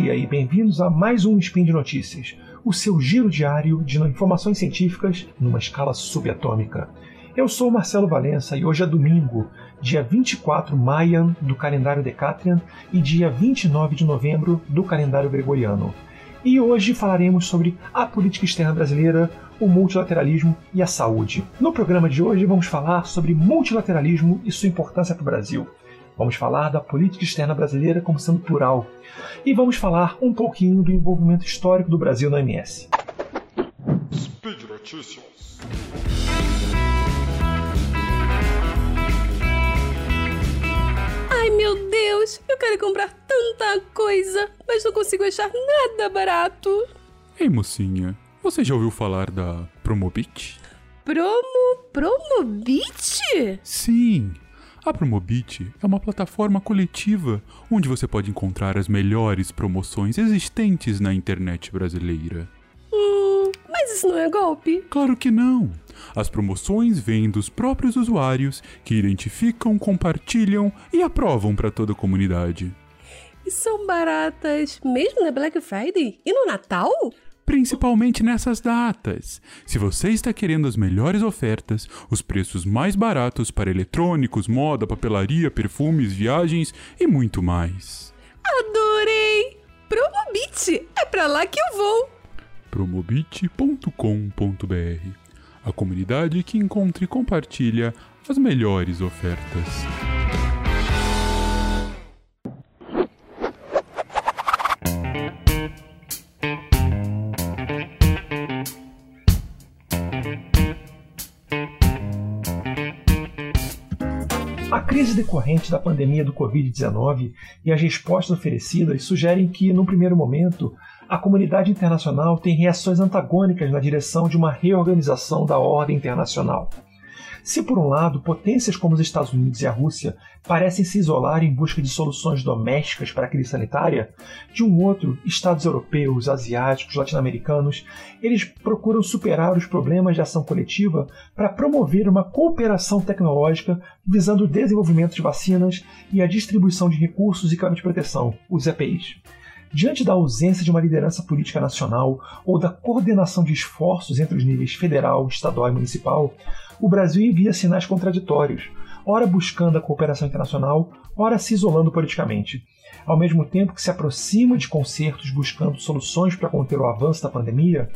dia e bem-vindos a mais um Spin de Notícias, o seu giro diário de informações científicas numa escala subatômica. Eu sou Marcelo Valença e hoje é domingo, dia 24 Mayan do calendário Decatrian e dia 29 de novembro do calendário gregoriano. E hoje falaremos sobre a política externa brasileira, o multilateralismo e a saúde. No programa de hoje vamos falar sobre multilateralismo e sua importância para o Brasil. Vamos falar da política externa brasileira como sendo plural. E vamos falar um pouquinho do envolvimento histórico do Brasil na OMS. Speed Notícias. Ai meu Deus, eu quero comprar tanta coisa, mas não consigo achar nada barato. Ei mocinha, você já ouviu falar da Promobit? Promo. Promobit? Sim, a Promobit é uma plataforma coletiva onde você pode encontrar as melhores promoções existentes na internet brasileira. Hum, mas isso não é golpe? Claro que não. As promoções vêm dos próprios usuários que identificam, compartilham e aprovam para toda a comunidade. E são baratas mesmo na Black Friday e no Natal? Principalmente nessas datas. Se você está querendo as melhores ofertas, os preços mais baratos para eletrônicos, moda, papelaria, perfumes, viagens e muito mais. Adorei! Promobit! É para lá que eu vou! promobit.com.br A comunidade que encontra e compartilha as melhores ofertas. Crise decorrente da pandemia do Covid-19 e as respostas oferecidas sugerem que, num primeiro momento, a comunidade internacional tem reações antagônicas na direção de uma reorganização da ordem internacional. Se, por um lado, potências como os Estados Unidos e a Rússia parecem se isolar em busca de soluções domésticas para a crise sanitária, de um outro, Estados europeus, asiáticos, latino-americanos, eles procuram superar os problemas de ação coletiva para promover uma cooperação tecnológica visando o desenvolvimento de vacinas e a distribuição de recursos e campos de proteção, os EPIs. Diante da ausência de uma liderança política nacional ou da coordenação de esforços entre os níveis federal, estadual e municipal, o Brasil envia sinais contraditórios, ora buscando a cooperação internacional, ora se isolando politicamente. Ao mesmo tempo que se aproxima de concertos buscando soluções para conter o avanço da pandemia,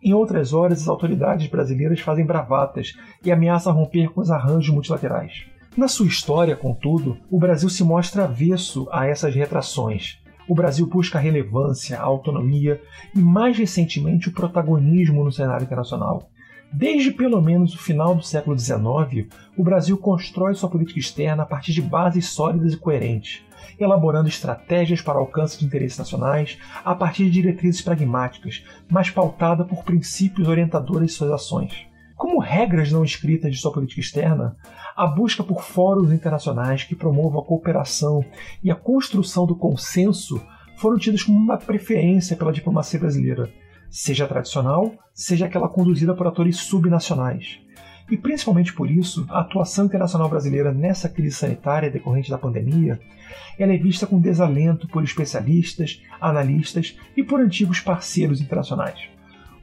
em outras horas as autoridades brasileiras fazem bravatas e ameaçam romper com os arranjos multilaterais. Na sua história, contudo, o Brasil se mostra avesso a essas retrações o Brasil busca relevância, autonomia e, mais recentemente, o protagonismo no cenário internacional. Desde pelo menos o final do século XIX, o Brasil constrói sua política externa a partir de bases sólidas e coerentes, elaborando estratégias para alcance de interesses nacionais a partir de diretrizes pragmáticas, mas pautada por princípios orientadores de suas ações. Como regras não escritas de sua política externa, a busca por fóruns internacionais que promovam a cooperação e a construção do consenso foram tidas como uma preferência pela diplomacia brasileira, seja tradicional, seja aquela conduzida por atores subnacionais. E principalmente por isso, a atuação internacional brasileira nessa crise sanitária decorrente da pandemia ela é vista com desalento por especialistas, analistas e por antigos parceiros internacionais.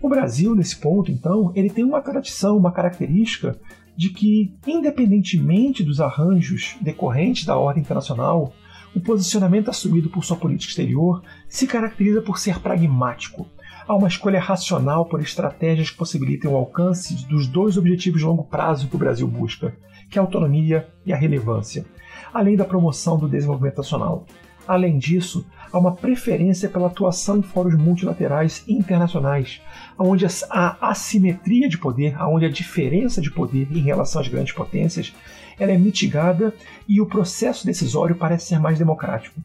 O Brasil, nesse ponto, então, ele tem uma tradição, uma característica de que, independentemente dos arranjos decorrentes da ordem internacional, o posicionamento assumido por sua política exterior se caracteriza por ser pragmático. Há uma escolha racional por estratégias que possibilitem o alcance dos dois objetivos de longo prazo que o Brasil busca, que é a autonomia e a relevância, além da promoção do desenvolvimento nacional. Além disso, há uma preferência pela atuação em fóruns multilaterais e internacionais, onde a assimetria de poder, onde a diferença de poder em relação às grandes potências, ela é mitigada e o processo decisório parece ser mais democrático.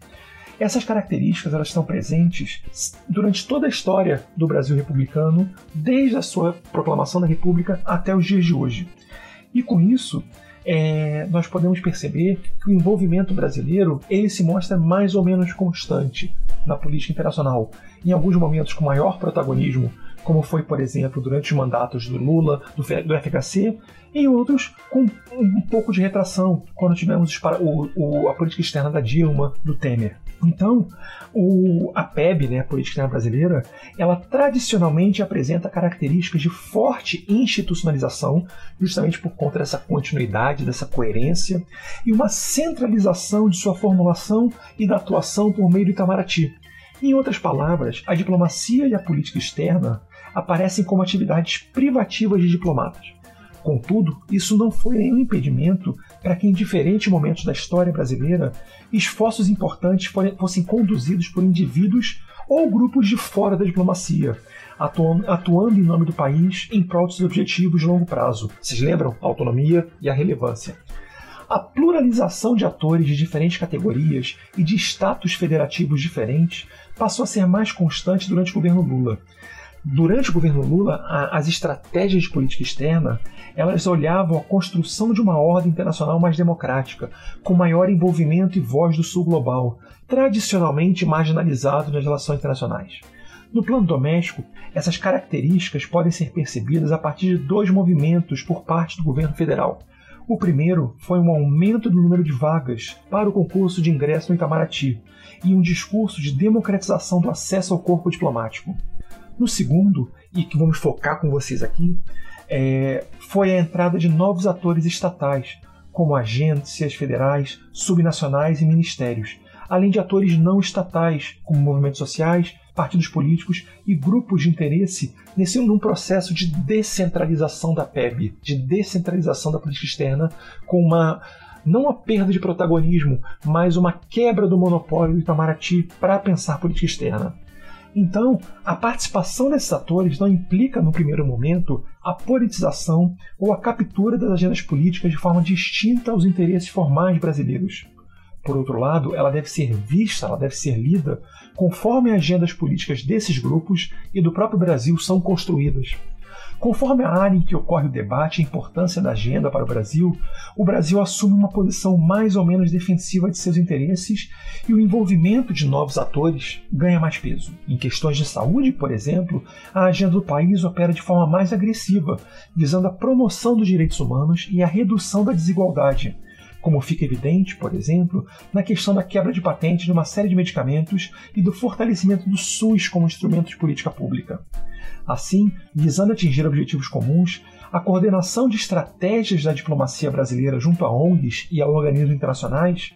Essas características elas estão presentes durante toda a história do Brasil republicano, desde a sua proclamação da República até os dias de hoje. E com isso, é, nós podemos perceber que o envolvimento brasileiro ele se mostra mais ou menos constante na política internacional, em alguns momentos com maior protagonismo, como foi, por exemplo, durante os mandatos do Lula, do, do FHC, e outros com um pouco de retração, quando tivemos o, o, a política externa da Dilma, do Temer. Então, o, a PEB, né, a Política Externa Brasileira, ela tradicionalmente apresenta características de forte institucionalização, justamente por conta dessa continuidade, dessa coerência, e uma centralização de sua formulação e da atuação por meio do Itamaraty. Em outras palavras, a diplomacia e a política externa aparecem como atividades privativas de diplomatas. Contudo, isso não foi nenhum impedimento para que, em diferentes momentos da história brasileira, esforços importantes fossem conduzidos por indivíduos ou grupos de fora da diplomacia, atuando em nome do país em prol seus objetivos de longo prazo. Vocês lembram? A autonomia e a relevância. A pluralização de atores de diferentes categorias e de status federativos diferentes passou a ser mais constante durante o governo Lula. Durante o governo Lula, as estratégias de política externa elas olhavam a construção de uma ordem internacional mais democrática, com maior envolvimento e voz do Sul global, tradicionalmente marginalizado nas relações internacionais. No plano doméstico, essas características podem ser percebidas a partir de dois movimentos por parte do governo federal. O primeiro foi um aumento do número de vagas para o concurso de ingresso no Itamaraty e um discurso de democratização do acesso ao corpo diplomático. No segundo, e que vamos focar com vocês aqui, é, foi a entrada de novos atores estatais, como agências federais, subnacionais e ministérios, além de atores não estatais, como movimentos sociais, partidos políticos e grupos de interesse nesse num processo de descentralização da PEB, de descentralização da política externa, com uma não a perda de protagonismo, mas uma quebra do monopólio do Itamaraty para pensar política externa. Então, a participação desses atores não implica, no primeiro momento, a politização ou a captura das agendas políticas de forma distinta aos interesses formais brasileiros. Por outro lado, ela deve ser vista, ela deve ser lida conforme as agendas políticas desses grupos e do próprio Brasil são construídas. Conforme a área em que ocorre o debate e a importância da agenda para o Brasil, o Brasil assume uma posição mais ou menos defensiva de seus interesses e o envolvimento de novos atores ganha mais peso. Em questões de saúde, por exemplo, a agenda do país opera de forma mais agressiva, visando a promoção dos direitos humanos e a redução da desigualdade como fica evidente, por exemplo, na questão da quebra de patente de uma série de medicamentos e do fortalecimento do SUS como instrumento de política pública. Assim, visando atingir objetivos comuns, a coordenação de estratégias da diplomacia brasileira junto a ONGs e a organismos internacionais,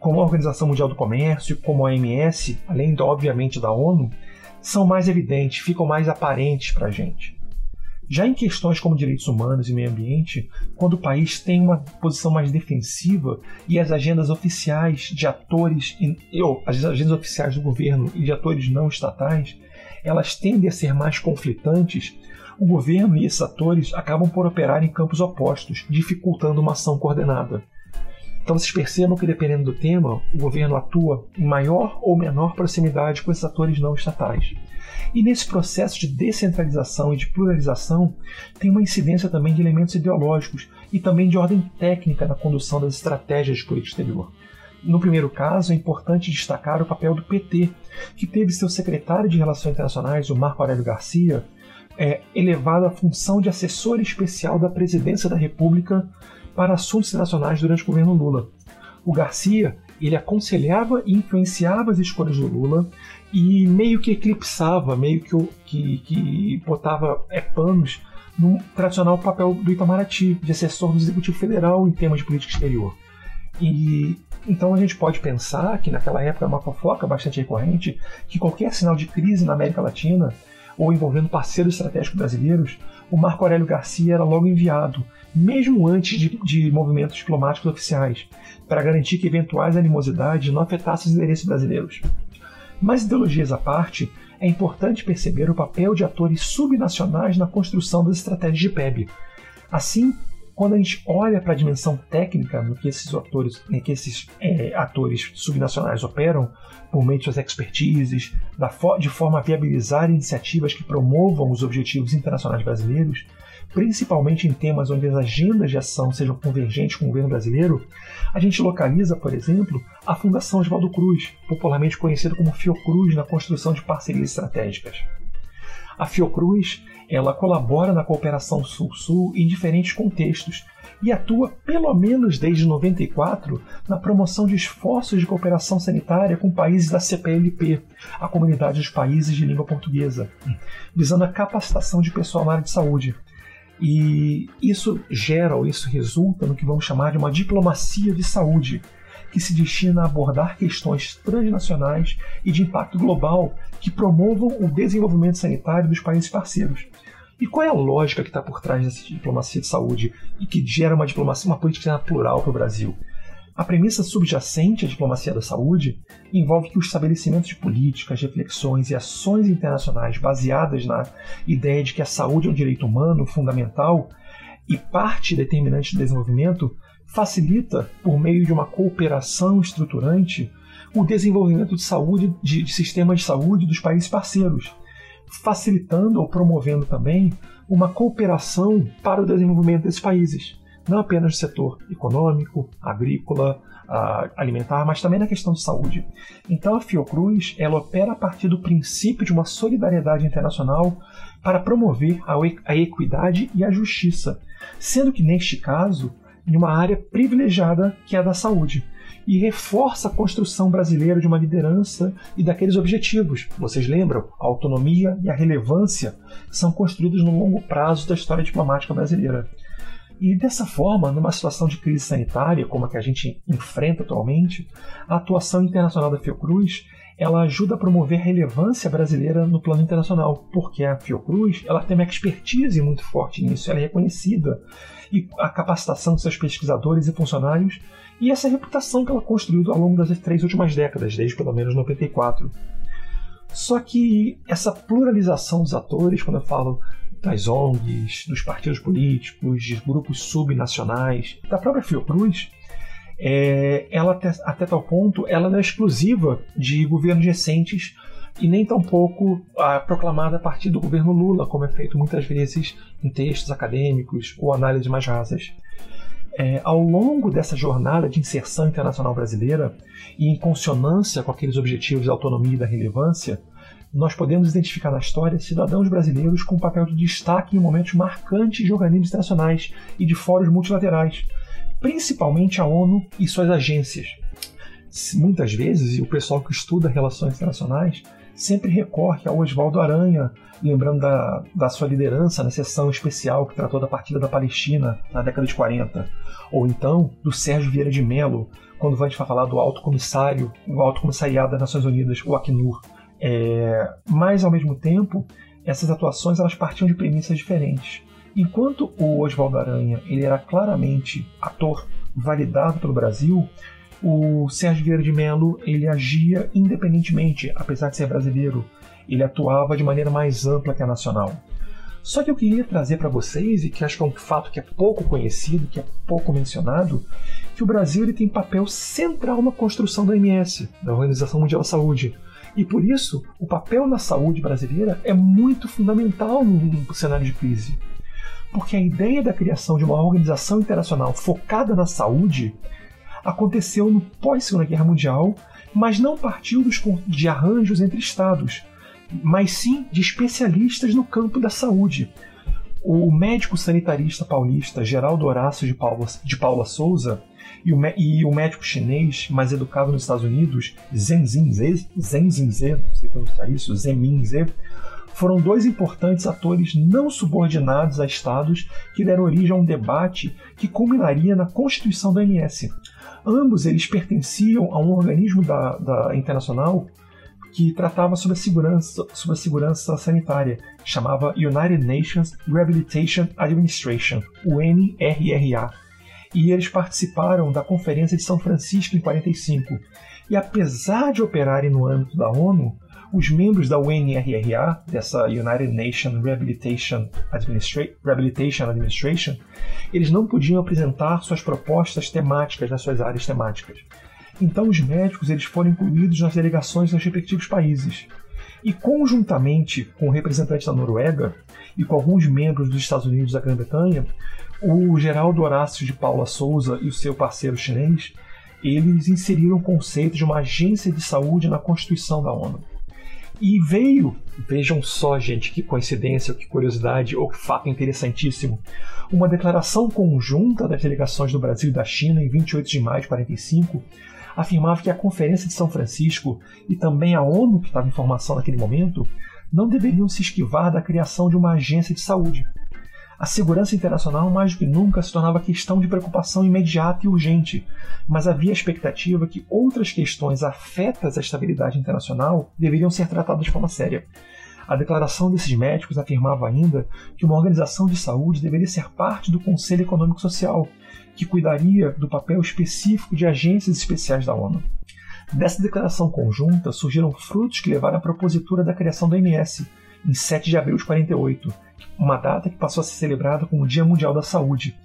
como a Organização Mundial do Comércio, como a OMS, além, obviamente, da ONU, são mais evidentes, ficam mais aparentes para a gente. Já em questões como direitos humanos e meio ambiente, quando o país tem uma posição mais defensiva e as agendas oficiais de atores, ou as agendas oficiais do governo e de atores não estatais elas tendem a ser mais conflitantes, o governo e esses atores acabam por operar em campos opostos, dificultando uma ação coordenada. Então vocês percebam que, dependendo do tema, o governo atua em maior ou menor proximidade com esses atores não estatais. E nesse processo de descentralização e de pluralização, tem uma incidência também de elementos ideológicos e também de ordem técnica na condução das estratégias de política exterior. No primeiro caso, é importante destacar o papel do PT, que teve seu secretário de Relações Internacionais, o Marco Aurélio Garcia, é, elevado à função de assessor especial da Presidência da República para assuntos internacionais durante o governo Lula. O Garcia ele aconselhava e influenciava as escolhas do Lula e meio que eclipsava, meio que, que, que botava é, panos no tradicional papel do Itamaraty, de assessor do Executivo Federal em temas de política exterior. E então a gente pode pensar que naquela época é uma fofoca bastante recorrente que qualquer sinal de crise na América Latina ou envolvendo parceiros estratégicos brasileiros, o Marco Aurélio Garcia era logo enviado, mesmo antes de, de movimentos diplomáticos oficiais, para garantir que eventuais animosidades não afetassem os interesses brasileiros. Mas ideologias à parte, é importante perceber o papel de atores subnacionais na construção das estratégias de PEB. Assim, quando a gente olha para a dimensão técnica no que esses atores, que esses é, atores subnacionais operam, por meio de suas expertises, de forma a viabilizar iniciativas que promovam os objetivos internacionais brasileiros, principalmente em temas onde as agendas de ação sejam convergentes com o governo brasileiro, a gente localiza, por exemplo, a Fundação Oswaldo Cruz, popularmente conhecida como Fiocruz na construção de parcerias estratégicas. A Fiocruz ela colabora na cooperação Sul-Sul em diferentes contextos, e atua pelo menos desde 94 na promoção de esforços de cooperação sanitária com países da CPLP, a Comunidade dos Países de Língua Portuguesa, visando a capacitação de pessoal na área de saúde. E isso gera ou isso resulta no que vamos chamar de uma diplomacia de saúde, que se destina a abordar questões transnacionais e de impacto global que promovam o desenvolvimento sanitário dos países parceiros. E qual é a lógica que está por trás dessa diplomacia de saúde e que gera uma diplomacia, uma política plural para o Brasil? A premissa subjacente à diplomacia da saúde envolve que o estabelecimento de políticas, reflexões e ações internacionais baseadas na ideia de que a saúde é um direito humano fundamental e parte determinante do desenvolvimento facilita, por meio de uma cooperação estruturante, o desenvolvimento de saúde de, de sistemas de saúde dos países parceiros, facilitando ou promovendo também uma cooperação para o desenvolvimento desses países não apenas no setor econômico, agrícola, uh, alimentar, mas também na questão de saúde. Então a Fiocruz ela opera a partir do princípio de uma solidariedade internacional para promover a equidade e a justiça, sendo que neste caso em uma área privilegiada que é a da saúde e reforça a construção brasileira de uma liderança e daqueles objetivos. Vocês lembram? A autonomia e a relevância são construídos no longo prazo da história diplomática brasileira. E dessa forma, numa situação de crise sanitária como a que a gente enfrenta atualmente, a atuação internacional da Fiocruz ela ajuda a promover a relevância brasileira no plano internacional, porque a Fiocruz ela tem uma expertise muito forte nisso, ela é reconhecida e a capacitação de seus pesquisadores e funcionários e essa reputação que ela construiu ao longo das três últimas décadas, desde pelo menos 94. Só que essa pluralização dos atores, quando eu falo das ONGs, dos partidos políticos, de grupos subnacionais, da própria Fiocruz, é, ela até, até, tal ponto ela não é exclusiva de governos recentes e nem tampouco ah, proclamada a partir do governo Lula, como é feito muitas vezes em textos acadêmicos ou análises mais rasas. É, ao longo dessa jornada de inserção internacional brasileira e em consonância com aqueles objetivos da autonomia e da relevância, nós podemos identificar na história cidadãos brasileiros com papel de destaque em momentos marcantes de organismos internacionais e de fóruns multilaterais, principalmente a ONU e suas agências. Muitas vezes, o pessoal que estuda relações internacionais sempre recorre ao Oswaldo Aranha, lembrando da, da sua liderança na sessão especial que tratou da partida da Palestina na década de 40, ou então do Sérgio Vieira de Mello, quando vai falar do Alto Comissário, o Alto Comissariado das Nações Unidas, o Acnur. É, mas, ao mesmo tempo, essas atuações elas partiam de premissas diferentes. Enquanto o Oswaldo Aranha ele era claramente ator validado pelo Brasil, o Sérgio Vieira de Mello ele agia independentemente, apesar de ser brasileiro. Ele atuava de maneira mais ampla que a nacional. Só que eu queria trazer para vocês, e que acho que é um fato que é pouco conhecido, que é pouco mencionado, que o Brasil ele tem papel central na construção da OMS, da Organização Mundial da Saúde. E por isso, o papel na saúde brasileira é muito fundamental no cenário de crise. Porque a ideia da criação de uma organização internacional focada na saúde aconteceu no pós-Segunda Guerra Mundial, mas não partiu dos, de arranjos entre estados, mas sim de especialistas no campo da saúde. O médico sanitarista paulista Geraldo Horácio de Paula, de Paula Souza e o, e o médico chinês mais educado nos Estados Unidos, Zhen Zinze, Zhen Zinze, não sei pronunciar isso, Zemin Ze, foram dois importantes atores não subordinados a estados que deram origem a um debate que culminaria na constituição da OMS. Ambos eles pertenciam a um organismo da, da internacional que tratava sobre a segurança, sobre a segurança sanitária, chamava United Nations Rehabilitation Administration, o NRRA e eles participaram da Conferência de São Francisco em 45. E apesar de operarem no âmbito da ONU, os membros da UNRRA, dessa United Nations Rehabilitation, Administra Rehabilitation Administration, eles não podiam apresentar suas propostas temáticas nas suas áreas temáticas. Então os médicos eles foram incluídos nas delegações dos respectivos países. E conjuntamente com representantes da Noruega e com alguns membros dos Estados Unidos e da Grã-Bretanha, o Geraldo Horácio de Paula Souza e o seu parceiro chinês, eles inseriram o conceito de uma agência de saúde na Constituição da ONU. E veio, vejam só, gente, que coincidência, que curiosidade, ou que fato interessantíssimo, uma declaração conjunta das delegações do Brasil e da China em 28 de maio de 45 afirmava que a Conferência de São Francisco e também a ONU, que estava em formação naquele momento, não deveriam se esquivar da criação de uma agência de saúde. A segurança internacional, mais do que nunca, se tornava questão de preocupação imediata e urgente, mas havia a expectativa que outras questões afetas à estabilidade internacional deveriam ser tratadas de forma séria. A declaração desses médicos afirmava ainda que uma organização de saúde deveria ser parte do Conselho Econômico Social, que cuidaria do papel específico de agências especiais da ONU. Dessa declaração conjunta surgiram frutos que levaram à propositura da criação da OMS, em 7 de abril de 48, uma data que passou a ser celebrada como o Dia Mundial da Saúde.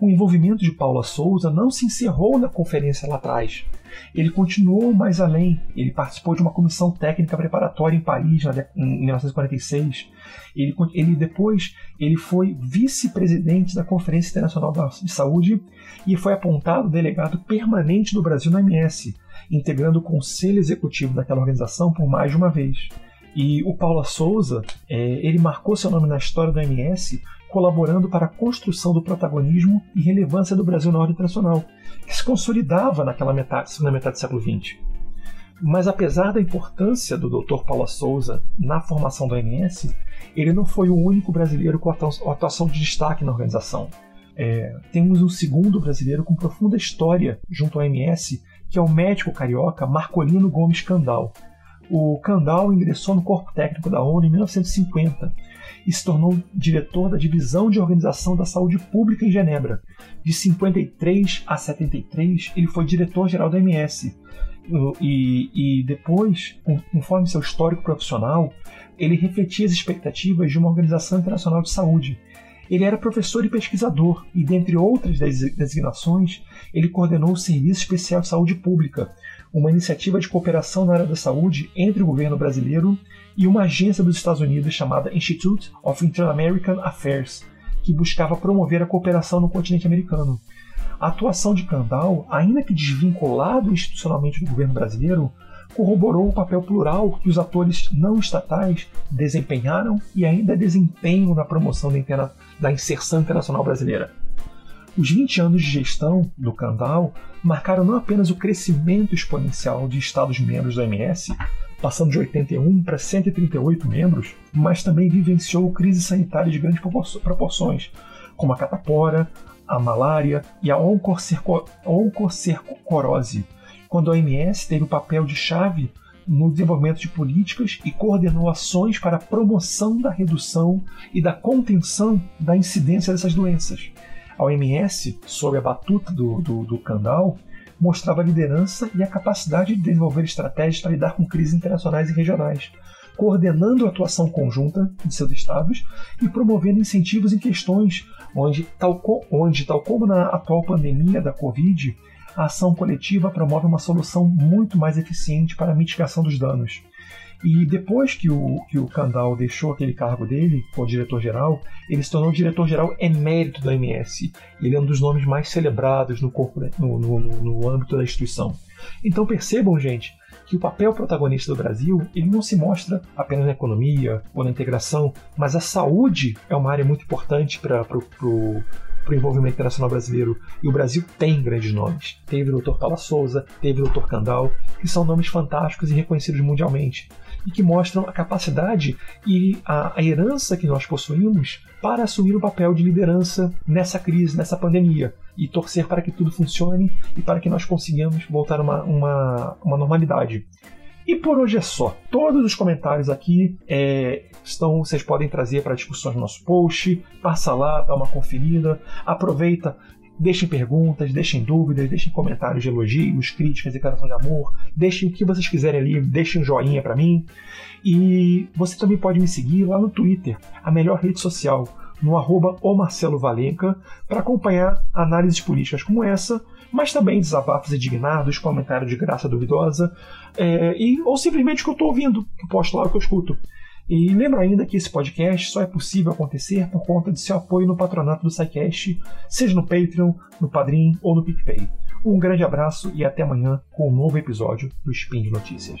O envolvimento de Paula Souza não se encerrou na conferência lá atrás. Ele continuou mais além. Ele participou de uma comissão técnica preparatória em Paris em 1946. Ele, ele depois ele foi vice-presidente da Conferência Internacional de Saúde e foi apontado delegado permanente do Brasil na MS, integrando o conselho executivo daquela organização por mais de uma vez. E o Paula Souza, é, ele marcou seu nome na história da MS, colaborando para a construção do protagonismo e relevância do Brasil na ordem internacional, que se consolidava naquela metade, segunda metade do século XX. Mas apesar da importância do Dr. Paula Souza na formação da OMS, ele não foi o único brasileiro com atuação de destaque na organização. É, temos um segundo brasileiro com profunda história junto à OMS, que é o médico carioca Marcolino Gomes Candal, o Kandal ingressou no corpo técnico da ONU em 1950 e se tornou diretor da Divisão de Organização da Saúde Pública em Genebra. De 53 a 73, ele foi diretor-geral da MS. E, e depois, conforme seu histórico profissional, ele refletia as expectativas de uma Organização Internacional de Saúde. Ele era professor e pesquisador, e dentre outras designações, ele coordenou o Serviço Especial de Saúde Pública, uma iniciativa de cooperação na área da saúde entre o governo brasileiro e uma agência dos Estados Unidos chamada Institute of Inter-American Affairs, que buscava promover a cooperação no continente americano. A atuação de Kandal, ainda que desvinculado institucionalmente do governo brasileiro, corroborou o papel plural que os atores não estatais desempenharam e ainda desempenham na promoção da, interna da inserção internacional brasileira. Os 20 anos de gestão do Kandal marcaram não apenas o crescimento exponencial de Estados-membros da OMS, passando de 81 para 138 membros, mas também vivenciou crise sanitária de grandes proporções, como a catapora, a malária e a oncocercorose, quando a OMS teve o papel de chave no desenvolvimento de políticas e coordenou ações para a promoção da redução e da contenção da incidência dessas doenças. A OMS, sob a batuta do, do, do mostrava a liderança e a capacidade de desenvolver estratégias para lidar com crises internacionais e regionais, coordenando a atuação conjunta de seus estados e promovendo incentivos em questões onde, tal, onde, tal como na atual pandemia da Covid, a ação coletiva promove uma solução muito mais eficiente para a mitigação dos danos. E depois que o, que o Kandal deixou aquele cargo dele, como diretor-geral, ele se tornou diretor-geral emérito da MS. Ele é um dos nomes mais celebrados no, corpo, no, no, no âmbito da instituição. Então percebam, gente, que o papel protagonista do Brasil ele não se mostra apenas na economia ou na integração, mas a saúde é uma área muito importante para o para o envolvimento internacional brasileiro. E o Brasil tem grandes nomes. Teve o Dr. Paula Souza, teve o Dr. Candal, que são nomes fantásticos e reconhecidos mundialmente. E que mostram a capacidade e a, a herança que nós possuímos para assumir o papel de liderança nessa crise, nessa pandemia. E torcer para que tudo funcione e para que nós consigamos voltar a uma, uma, uma normalidade. E por hoje é só. Todos os comentários aqui é, estão, vocês podem trazer para discussões no nosso post. Passa lá, dá uma conferida, aproveita, deixem perguntas, deixem dúvidas, deixem comentários de elogios, críticas, declaração de amor, deixem o que vocês quiserem ali, deixem um joinha para mim. E você também pode me seguir lá no Twitter, a melhor rede social, no arroba o Marcelo Valenca, para acompanhar análises políticas como essa mas também desabafos indignados, comentários de graça duvidosa, é, e, ou simplesmente o que eu estou ouvindo, que posto lá o que eu escuto. E lembra ainda que esse podcast só é possível acontecer por conta de seu apoio no patronato do SciCast, seja no Patreon, no Padrim ou no PicPay. Um grande abraço e até amanhã com um novo episódio do Spin de Notícias.